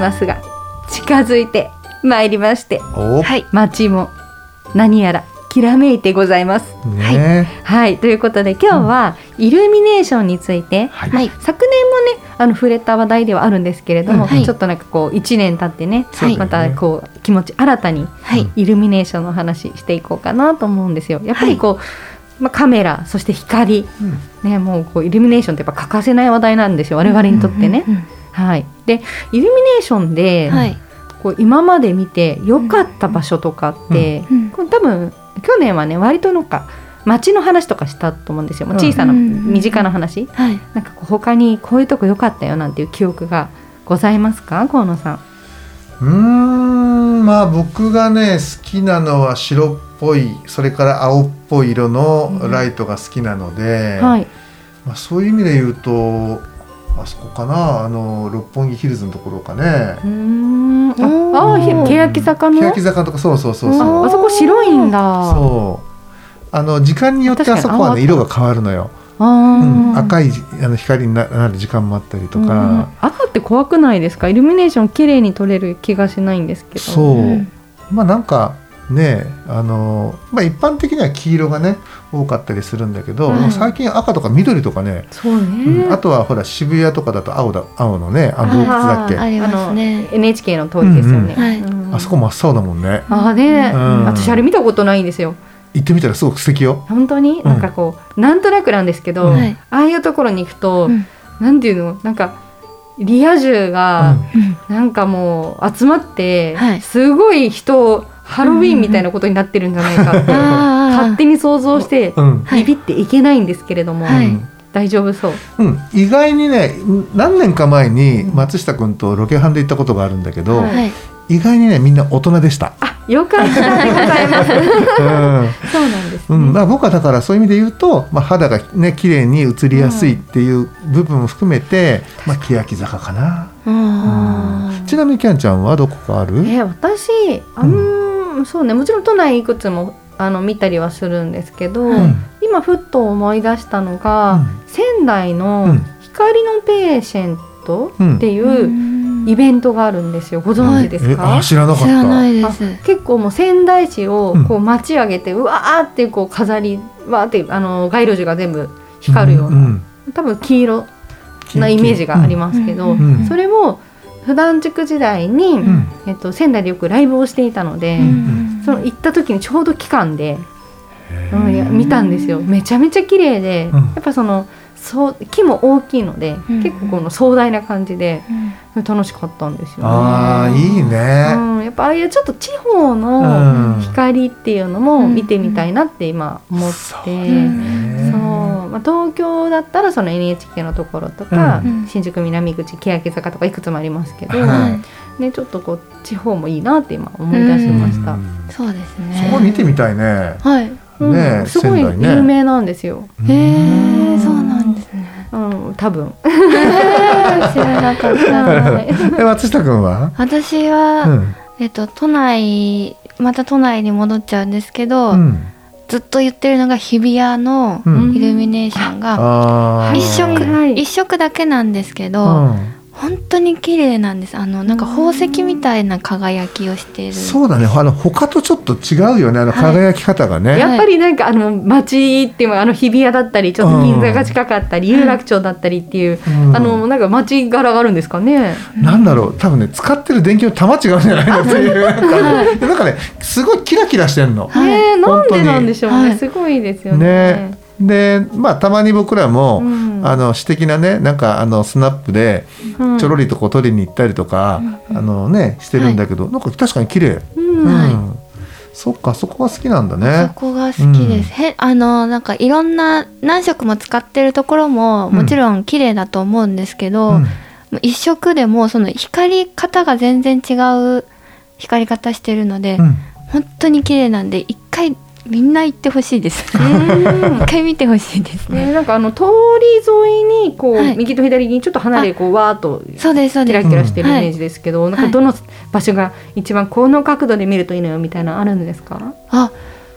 クリスマスが近づいてまいりまして、お、はい。街も何やらきらめいてございます。ね、はい、ということで今日はイルミネーションについて、はいはい。昨年もねあの触れた話題ではあるんですけれども、うんはいちょっとなんかこう1年経ってね、はいまたこう気持ち新たにはい。イルミネーションの話していこうかなと思うんですよ。やっぱりこう、まあ、カメラそして光、ね、もうこうイルミネーションってやっぱ欠かせない話題なんですよ我々にとってね。うんはい、でイルミネーションで、はい。こう今まで見て良かった場所とかって、うん。これ多分去年はね割となんか街の話とかしたと思うんですよ、小さなうん身近な話、はい。なんかこう他にこういうとこ良かったよなんていう記憶がございますか？河野さん。うーん、まあ僕がね好きなのは白っぽい、それから青っぽい色のライトが好きなので、はい、まあそういう意味で言うと。あそこかな？あの六本木ヒルズのところかね。うーん。ああ欅坂の？欅坂とかそうそうそうそう。ああそこ白いんだ。そう。あの時間によってあそこはね色が変わるのよ、あうん、ー赤いあの光にななる時間もあったりとうん。か、赤って怖くないですか？イルミネーション綺麗に撮れる気がしないんですけど。そう、うん。まあなんかねあのまあ一般的には黄色がね多かったりするんだけど、はい最近赤とか緑とかね、そううね、んあとはほら渋谷とかだと青だ青のねあの洞窟だっけ？あありますね。あの NHK の通りですよね、うんうん。はい。うんそこ真っ青だもんね。ああね、うん。私あれ見たことないんですよ。行ってみたらすごく素敵よ。本当に、ん。なんかこうなんとなくなんですけど、うん。はい。ああいうところに行くと、うん。なんていうの？なんかリア充が、うん。なんかもう集まって、はい。すごい人ハロウィンみたいなことになってるんじゃないかって。勝手に想像してビビっていけないんですけれども、はい。うん大丈夫そう。うん、意外にね何年か前に松下君とロケハンで行ったことがあるんだけど、はい。はい。意外にねみんな大人でした。あよかったでございます。うん。そうなんですね。うん、まあ僕はだからそういう意味で言うと、まあ、肌がね綺麗に映りやすいっていう部分も含めて、まあ欅坂かな、あちなみにキャンちゃんはどこかある、え私あん、そうねもちろん都内いくつもあの見たりはするんですけど、うん。今ふっと思い出したのが、仙台うのん。光のペーシェントうん。ってあ。いうイベントがあるんですよ。ご存知ですえか、あ知らなかった。結構もう仙台市をうん。こう街上げて、うわーってこう飾りわーってあの街路樹が全部光るような、ん。多分黄色なイメージがありますけど、うん。うん。それを普段塾時代に、うん。うんえっと、仙台でよくライブをしていたので、うん。その行った時にちょうど期間で、うんいや見たんですよ。めちゃめちゃ綺麗で、うん。やっぱそのそう木も大きいので、うん。結構この壮大な感じでうん。楽しかったんですよね。あーいいね、うん、やっぱああいうちょっと地方うのん。光っていうのも見てみたいなって今思って、そうそう。ねまあ、東京だったらその NHK のところとか、うん新宿南口欅坂とかいくつもありますけど、はいね、ちょっとこう地方もいいなって今思い出しました。うんそうですね。そこ見てみたいね。はい。うんすごい有名なんですよ。へえ、そうなんですね。うん、多分。知らなかった。はい え松下君は、私は、うんえっと都内また都内に戻っちゃうんですけど、うんずっと言ってるのが日比谷のうん。イルミネーションがあー。一色、はい。一色だけなんですけど、うん本当に綺麗なんです。あのなんか宝石みたいな輝きをしている。そうだね。あの他とちょっと違うよね。あの輝き方がね、やっぱりなんかあの街っていうのはあの日比谷だったりちょっと銀座が近かったり有楽町だったりっていう、うん。あのなんか街柄があるんですかね。なんだろう。多分ね使ってる電気の玉違うんじゃないのっていう。なんかねなんかねすごいキラキラしてんの。はい。ねえなんでなんでしょうね、はい。すごいですよね。ねでまあたまに僕らも、うん。あの私的なねなんかあのスナップでうん。ちょろりとこう取りに行ったりとか、あのねしてるんだけど、なんか確かに綺麗。うん。うん。そっかそこが好きなんだそね。こが好きです。へあのなんかいろんな何色も使ってるところもうん。もちろん綺麗だと思うんですけど、一色でもその光り方が全然違う光り方してるので、うん。本当に綺麗なんで一回みんな行ってほしいです。うん一回見てほしいですね。ね、なんかあの通り沿いにこう、はい右と左にちょっと離れてこうわーっと。キラキラしてるイメージですけど、んなんかどの場所が一番この角度で見るといいのよみたいなのあるんですか？あ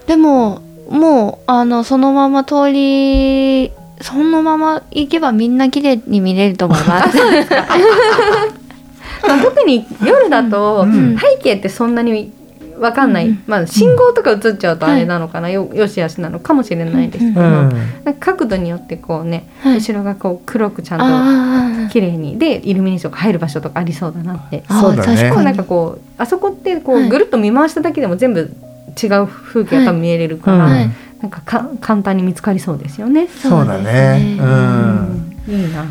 でももうあのそのまま通りそのまま行けばみんな綺麗に見れると思います。まあ特に夜だとうん背景ってそんなにわかんない、うん。まあ信号とか映っちゃうとあれなのかな、よよしあしなのかもしれないですけど、うん。なんか角度によってこうね、はい。後ろがこう黒くちゃんとあ綺麗に。でイルミネーションが入る場所とかありそうだなって。あそうだね。確かに。こうなんかこうあそこってこはい。うぐるっと見回しただけでも全部違う風景が多分見えれるから、うんはい。なんかか簡単に見つかりそうですよね。そうだね。そうん。いいな。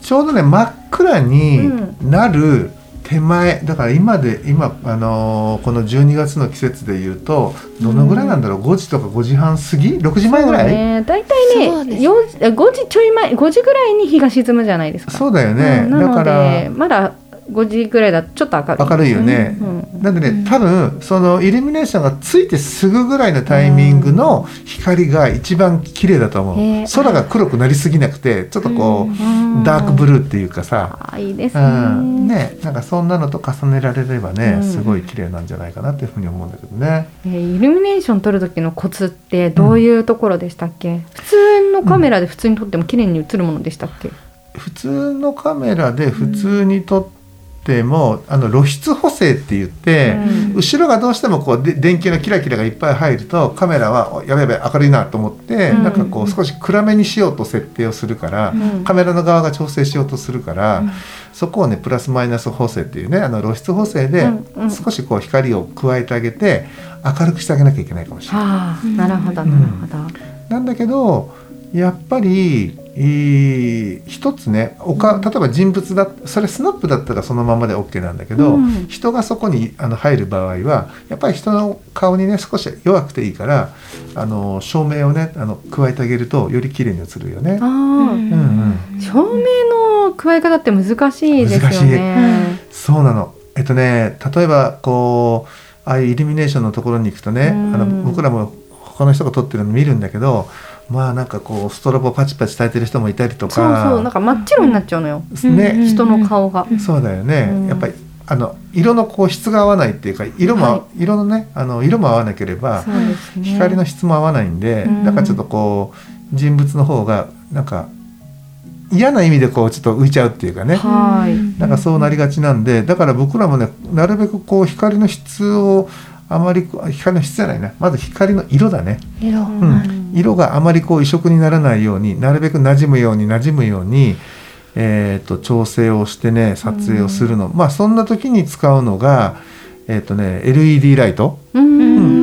ちょうどね真っ暗にうなる手前だから今で今あのーこの12月の季節でいうとどのぐらいなんだろう？5時とか5時半過ぎ？6時前ぐらい？ね、大体ね四時5時ちょい前5時ぐらいに日が沈むじゃないですか。そうだよね、うん。なのだからでまだ5時ぐらいだとちょっと明るい。明るいよね。うん。うんなんでね、うん。多分そのイルミネーションがついてすぐぐらいのタイミングの光が一番綺麗だと思う、へー空が黒くなりすぎなくてちょっとこう、うん。ダークブルーっていうかさ、あいいですうね。ん、ねなんかそんなのと重ねられればね、うん。すごい綺麗なんじゃないかなっていうふうに思うんだけどね。えーイルミネーション撮る時のコツってどういうところでしたっけ、普通のカメラで普通に撮っても綺麗に映るものでしたっけ、普通のカメラで普通に撮っても、あの露出補正って言って、うん。後ろがどうしてもこうで電球のキラキラがいっぱい入るとカメラはおやべやべ明るいなと思って、うん。なんかこう少し暗めにしようと設定をするから、うん。カメラの側が調整しようとするから、うん。そこをねプラスマイナス補正っていうねあの露出補正で少しこう光を加えてあげて明るくしてあげなきゃいけないかもしれない。なるほどうん。なるほど。なんだけどやっぱり、えー一つねおか例えば人物だそれスナップだったらそのままで OK なんだけど、うん。人がそこにあの入る場合はやっぱり人の顔にね少し弱くていいからあの照明をねあの加えてあげるとより綺麗に映るよね。あ。あ、うんうん。照明の加え方って難しいですよ難しね。そうなの。えっとね例えばこうああいうイルミネーションのところに行くとね、うん。あの僕らも他の人が撮ってるの見るんだけどまあなんかこうストロボパチパチ焚いてる人もいたりとそうかそうなんか真っ白になっちゃうのよ。ね、うん人の顔が。そうだよね、うんやっぱりあの色のこう質が合わないっていうか色も、は色のねあの色も合わなければね。光の質も合わないんで、うんだからちょっとこう人物の方がなんか嫌な意味でこうちょっと浮いちゃうっていうかね、はい。なんかそうなりがちなんでだから僕らもねなるべくこう光の質をあまり光の質じゃないな。まず光の色だね、色、ううん。色があまりこう異色にならないようになるべく馴染むように馴染むように、えー、と調整をしてね撮影をするの、まあそんな時に使うのがえっ、とね LED ライト、うん。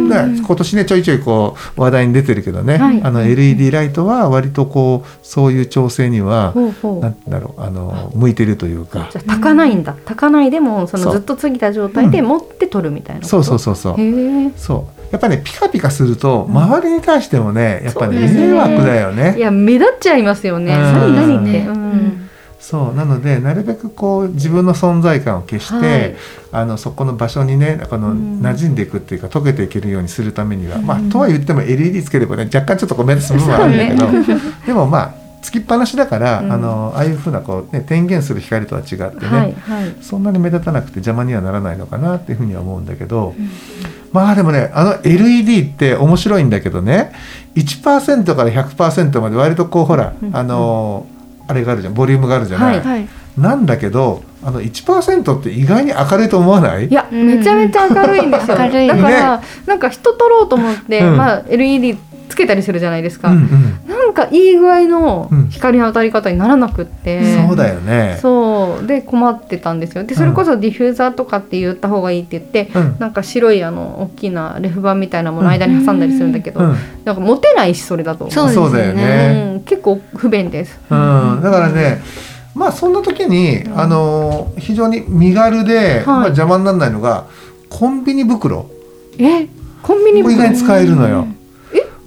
今年ねちょいちょいこう話題に出てるけどね、はいあの LED ライトは割とこうそういう調整には。なんだろうあの向いてるというかじゃあ炊かないんだ。炊かないでもそのずっと継ぎた状態で持って取るみたいなこと？そうそうそうそう。そうやっぱねピカピカすると周りに対してもねやっぱりね迷惑だよねいや目立っちゃいますよね。うん何何って。ううんんそうなのでなるべくこう自分の存在感を消して、はい。あのそこの場所にねこのうん。馴染んでいくっていうか溶けていけるようにするためには、まあうんとは言っても LED つければね若干ちょっとこう目立つ部分はあるんだけど、でもまあつきっぱなしだから、うん。あのああいうふうなこう、ね、点現する光とは違ってね、はいはい。そんなに目立たなくて邪魔にはならないのかなっていうふうには思うんだけど、まあでもねあの LED って面白いんだけどね1%から100%まで割とこうほら、うん。あのあれがあるじゃんボリュームがあるじゃない、はいはい。なんだけどあの1%って意外に明るいと思わない？いや、うんめちゃめちゃ明るいんですよ。明るい。だから、なんか人撮ろうと思って、うん。まあ LED つけたりするじゃないですか、うんうん。なんかいい具合の光の当たり方にならなくって、そうだよね。そう。で困ってたんですよ。でそれこそディフューザーとかって言った方がいいって言って、うん。なんか白いあの大きなレフ板みたいなもの間に挟んだりするんだけど、うん。なんか持てないしそれだと。そうですそうだよね。うん。結構不便です。うん、だからね、まあそんな時に、あの非常に身軽で、まあ、邪魔にならないのがコンビニ袋。え？コンビニこれ意外に使えるのよ。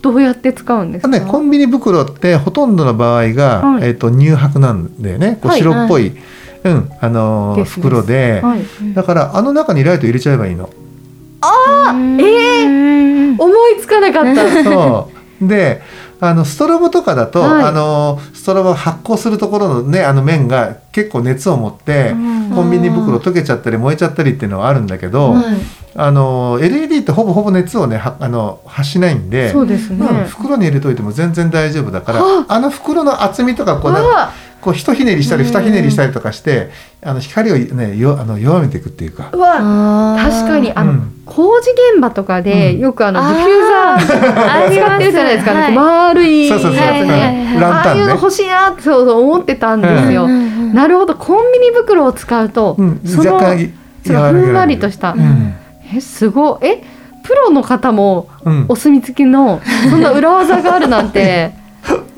どうやって使うんですか、ね、コンビニ袋ってほとんどの場合が、はい。えっと乳白なんだよね。こうはい白っぽい、うんあのー袋で、はい、だからあの中にライト入れちゃえばいいの。あえー思いつかなかった。そう。であのストロボとかだと、はい。あのストロボ発光するところのねあの面が結構熱を持って、うんコンビニ袋溶けちゃったり燃えちゃったりっていうのはあるんだけど、はい。あの LED ってほぼほぼ熱をねはあの発しないんでそうですね、うん袋に入れといても全然大丈夫だからはあ。の袋の厚みとかこうなんかあこう一ひねりしたりうん。二ひねりしたりとかしてあの光をねよあの弱めていくっていうか。う。わ確かにあの、うん。工事現場とかでうん。よくあのディフューザー使ってるじゃないですか、はい。こう丸いそうそう。そう、はいはいはい。うんランタンね。ああいうの欲しいなってそうそう思ってたんですよ、なるほどコンビニ袋を使うと、うん。その若干そのふんわりとした、うん。えすごい。えプロの方もうん。お墨付きのそんな裏技があるなんて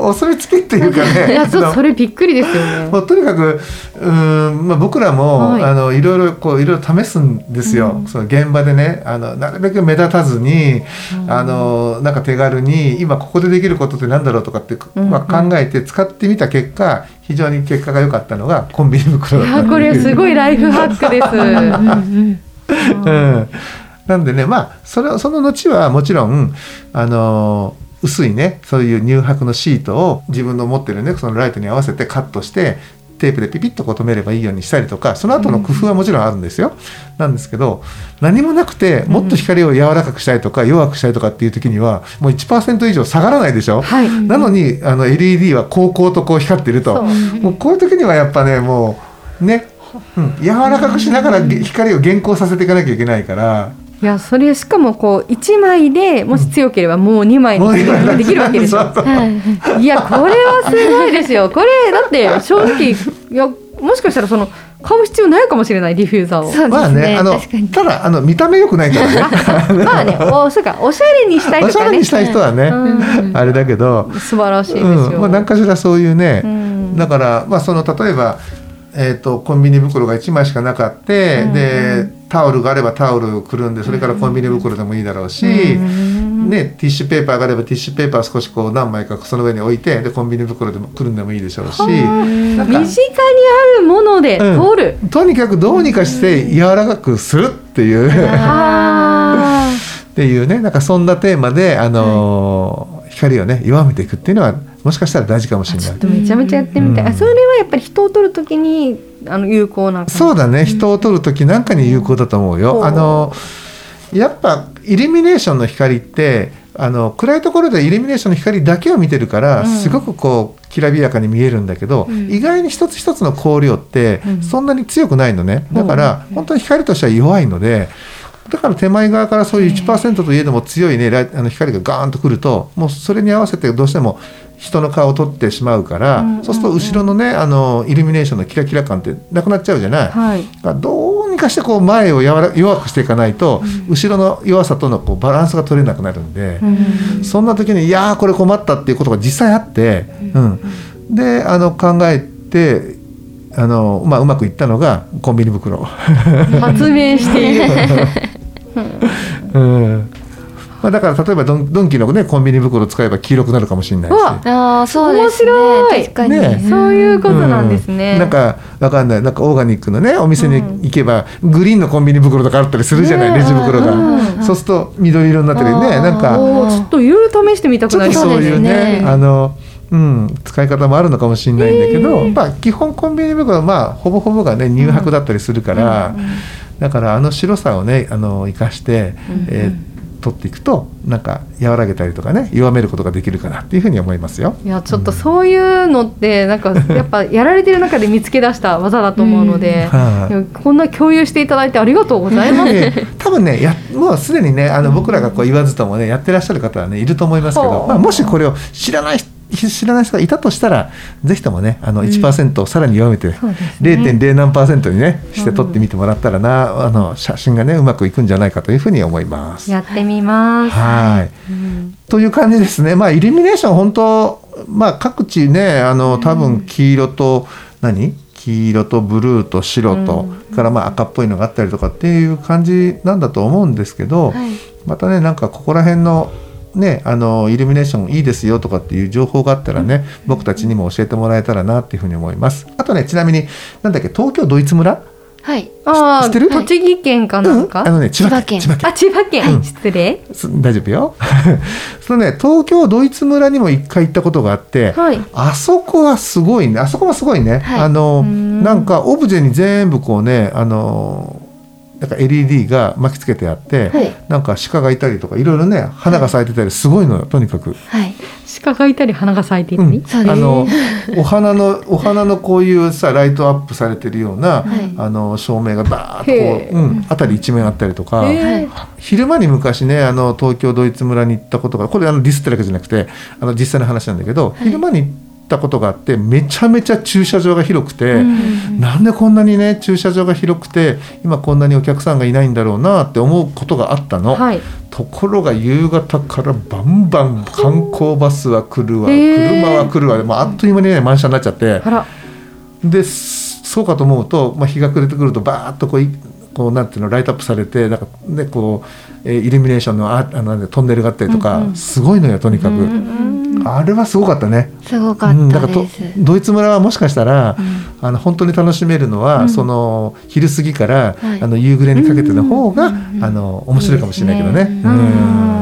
お墨付きっていうかねいやそれびっくりですよね。もうとにかくうーん、まあ、僕らも、はい。あのいろいろこういろいろ試すんですよ、うん。その現場でねあのなるべく目立たずに、あのなんか手軽に今ここでできることってなんだろうとかって、うんまあ、考えて使ってみた結果非常に結果が良かったのがコンビニ袋いだったやこれすごいライフハックです。うん。うん。うん、なんでねまあそれその後はもちろんあのー薄いねそういう乳白のシートを自分の持ってるねそのライトに合わせてカットしてテープでピピッとこう止めればいいようにしたりとかその後の工夫はもちろんあるんですよ。なんですけど何もなくてもっと光を柔らかくしたいとか弱くしたいとかっていう時にはもう1%以上下がらないでしょ？はいなのにあの LED はこうこうとこう光ってるともうこういう時にはやっぱねもうね、うん、柔らかくしながらげ光を減光させていかなきゃいけないから。いやそれしかもこう1枚でもし強ければもう2枚にできるわけですよ そうそうはい。いやこれはすごいですよ。これだって正直いやもしかしたらその買う必要ないかもしれないディフューザーを。そうまあね、あのただあの見た目良くないからね。まあねおそうかおしゃれにしたいね。しゃれにしたい人はね、うん。あれだけど、素晴らしいですよ、うん、まあ何かしらそういうね、うん。だからまあその例えば。えー、とコンビニ袋が1枚しかなかって、うん。でタオルがあればタオルくるんでそれからコンビニ袋でもいいだろうし、うん。ね、ティッシュペーパーがあればティッシュペーパー少しこう何枚かその上に置いてでコンビニ袋でもくるんでもいいでしょうし。身近にあるものでうん。通る、とにかくどうにかして柔らかくするっていう。あ っていうねなんかそんなテーマで、あのー光をね弱めていくっていうのはもしかしたら大事かもしれない。ーちょっ。とめちゃめちゃやってみたい、うん。あそれはやっぱり人を取るときにあの有効なそうだね。人を撮る時なんかに有効だと思うよ。うん。あのやっぱイルミネーションの光ってあの暗いところでイルミネーションの光だけを見てるから、うん。すごくこうきらびやかに見えるんだけど、うん。意外に一つ一つの光量ってうん。そんなに強くないのね、だから本当に光としては弱いのでだから手前側からそういう1%といえども強いねあの光がガーンとくるともうそれに合わせてどうしても人の顔を撮ってしまうから、うんそうすると後ろのねあのイルミネーションのキラキラ感ってなくなっちゃうじゃない。はい。どうにかしてこう前を柔ら弱くしていかないと、後ろの弱さとのこうバランスが取れなくなるんで、うんそんな時にいやーこれ困ったっていうことが実際あって、うんであの考えてあの、まあ、うまくいったのがコンビニ袋。発明して。い るうんまあ、だから例えばドンドンキの、ね、コンビニ袋を使えば黄色くなるかもしれないうし。わああそうですね。面白い。確かに、ね。そういうことなんですね、うん。なんかわかんない。なんかオーガニックのねお店に行けば、グリーンのコンビニ袋とかあったりするじゃない、ねレジ袋が、うん。そうすると緑色になったりねなんか。ちょっといろいろ試してみたくなりちょっとそういうねそうですね。あの、うん、使い方もあるのかもしれないんだけど、まあ、基本コンビニ袋はまあほぼほぼがね乳白だったりするから、だからあの白さをねあの生かして、えーっと撮っていくとなんか和らげたりとかね弱めることができるかなっていうふうに思いますよ。いやちょっとそういうのってなんかやっぱやられてる中で見つけ出した技だと思うので、はいいやこんな共有していただいてありがとうございます。で多分ねやもうすでにねあの僕らがこう言わずともねやってらっしゃる方はねいると思いますけど、まあ、もしこれを知らない人知らない人がいたとしたらぜひともねあの1%をさらに弱めて、そうですね。0.0何パーセントにねして撮ってみてもらったらな、あの写真がねうまくいくんじゃないかというふうに思います。やってみます。はい。うん。という感じですね。まあイルミネーション本当まあ各地ねあの多分黄色と何？黄色とブルーと白と、からまあ赤っぽいのがあったりとかっていう感じなんだと思うんですけど、はい。またねなんかここら辺のねあのイルミネーションいいですよとかっていう情報があったらね、僕たちにも教えてもらえたらなっていうふうに思います。あとねちなみになんだっけ東京ドイツ村？はいああ知ってる？栃木県かなんか？あのね千葉県千葉千葉県あ千葉県、うん失礼。す大丈夫よ。そのね東京ドイツ村にも一回行ったことがあって、はい。あそこはすごいね。あそこはすごいね。はいあのんなんかオブジェに全部こうねあのなんか LED が巻きつけてあって、はい。なんか鹿がいたりとかいろいろね花が咲いてたりすごいのよとにかく。はい。鹿がいたり花が咲いていたり。うん、あの お花のお花のこういうさライトアップされてるような、はい。あの照明がバーッとこう、うん、辺り一面あったりとか。昼間に昔ねあの東京ドイツ村に行ったことがこれあのディスってるわけじゃなくてあの実際の話なんだけど、昼間に行ったことがあってめちゃめちゃ駐車場が広くて、うん。なんでこんなにね駐車場が広くて今こんなにお客さんがいないんだろうなって思うことがあったの、はい。ところが夕方からバンバン観光バスは来るわ車は来るわで、まあ、あっという間にね満車になっちゃって。ですそうかと思うと、まあ、日が暮れてくるとバーッとこういこうなんていうのライトアップされてなんか、ね、こう、えーイルミネーションのああのトンネルがあったりとか、うんうん。すごいのよとにかく、うんあれはすごかったね。すごかうん、だったから。ドイツ村はもしかしたら、あの本当に楽しめるのは、うん。その昼過ぎから、はい。あの夕暮れにかけての方が、うん。あの面白いかもしれないけどね。いいね。うん。うん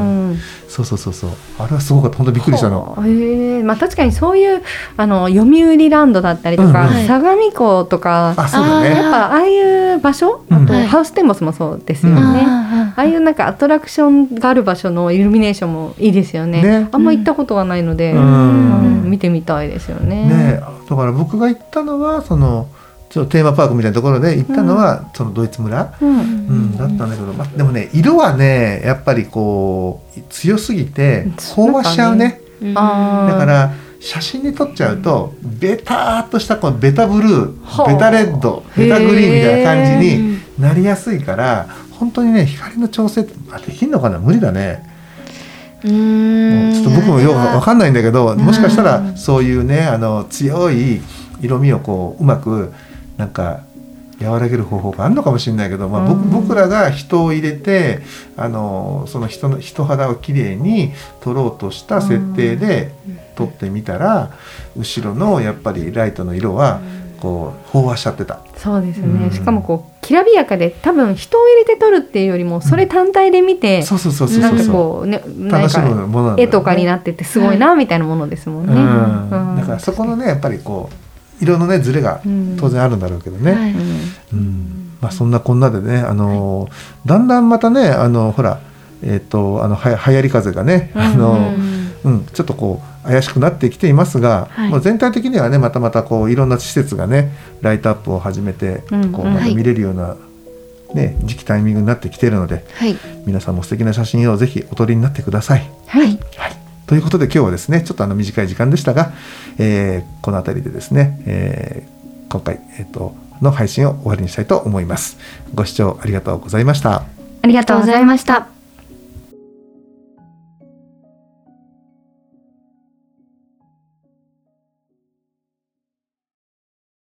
そうそうそうそう。あれはすごかった。本当びっくりしたの。はあへえまあ確かにそういうあの読売ランドだったりとか、うんうん。相模湖とか、あそうだね。やっぱああいう場所、うん。あとはい。ハウステンボスもそうですよね。うん。ああいうなんかアトラクションがある場所のイルミネーションもいいですよね。ね。あんま行ったことがないので、ううんん見てみたいですよね。ねだから僕が行ったのはそのっとテーマパークみたいなところで行ったのは、そのドイツ村、うん。うんだったんだけど、まあ、でもね色はねやっぱりこう強すぎて飽和しちゃうね。だから写真に撮っちゃうとベターっとしたこのベタブルーはあベタレッドベタグリーンみたいな感じへになりやすいから本当にね光の調整ってあできんのかな？無理だね。うーん。ちょっと僕もよくわかんないんだけどもしかしたうらんそういうねあの強い色味をこううまくなんか和らげる方法があるのかもしれないけど、まあ、僕うん。僕らが人を入れてあのその人の人肌をきれいに撮ろうとした設定で撮ってみたら後ろのやっぱりライトの色はこう飽和しちゃってた。そうですね、うん。しかもこうきらびやかで多分人を入れて撮るっていうよりもそれ単体で見て、そうそうそうそうなんかこうね楽しむかものね。絵とかになっててすごいなみたいなものですもんね。うん。うん。だからそこのねやっぱりこう色のねズレが当然あるんだろうけどね。はい。うん。うん。まあ、そんなこんなでね、あのだんだんまたねあのほら、えー、とあのは流行り風がね、あのうんちょっとこう怪しくなってきていますが、はい。まあ、全体的にはねまたまたこういろんな施設がねライトアップを始めて、うんうん。こうまた見れるような、ね、時期タイミングになってきているのではい。皆さんも素敵な写真をぜひお撮りになってください。はい、はい、ということで今日はですねちょっとあの短い時間でしたが、えーこの辺りでですね、えー今回、えー、との配信を終わりにしたいと思います。ご視聴ありがとうございました。ありがとうございました。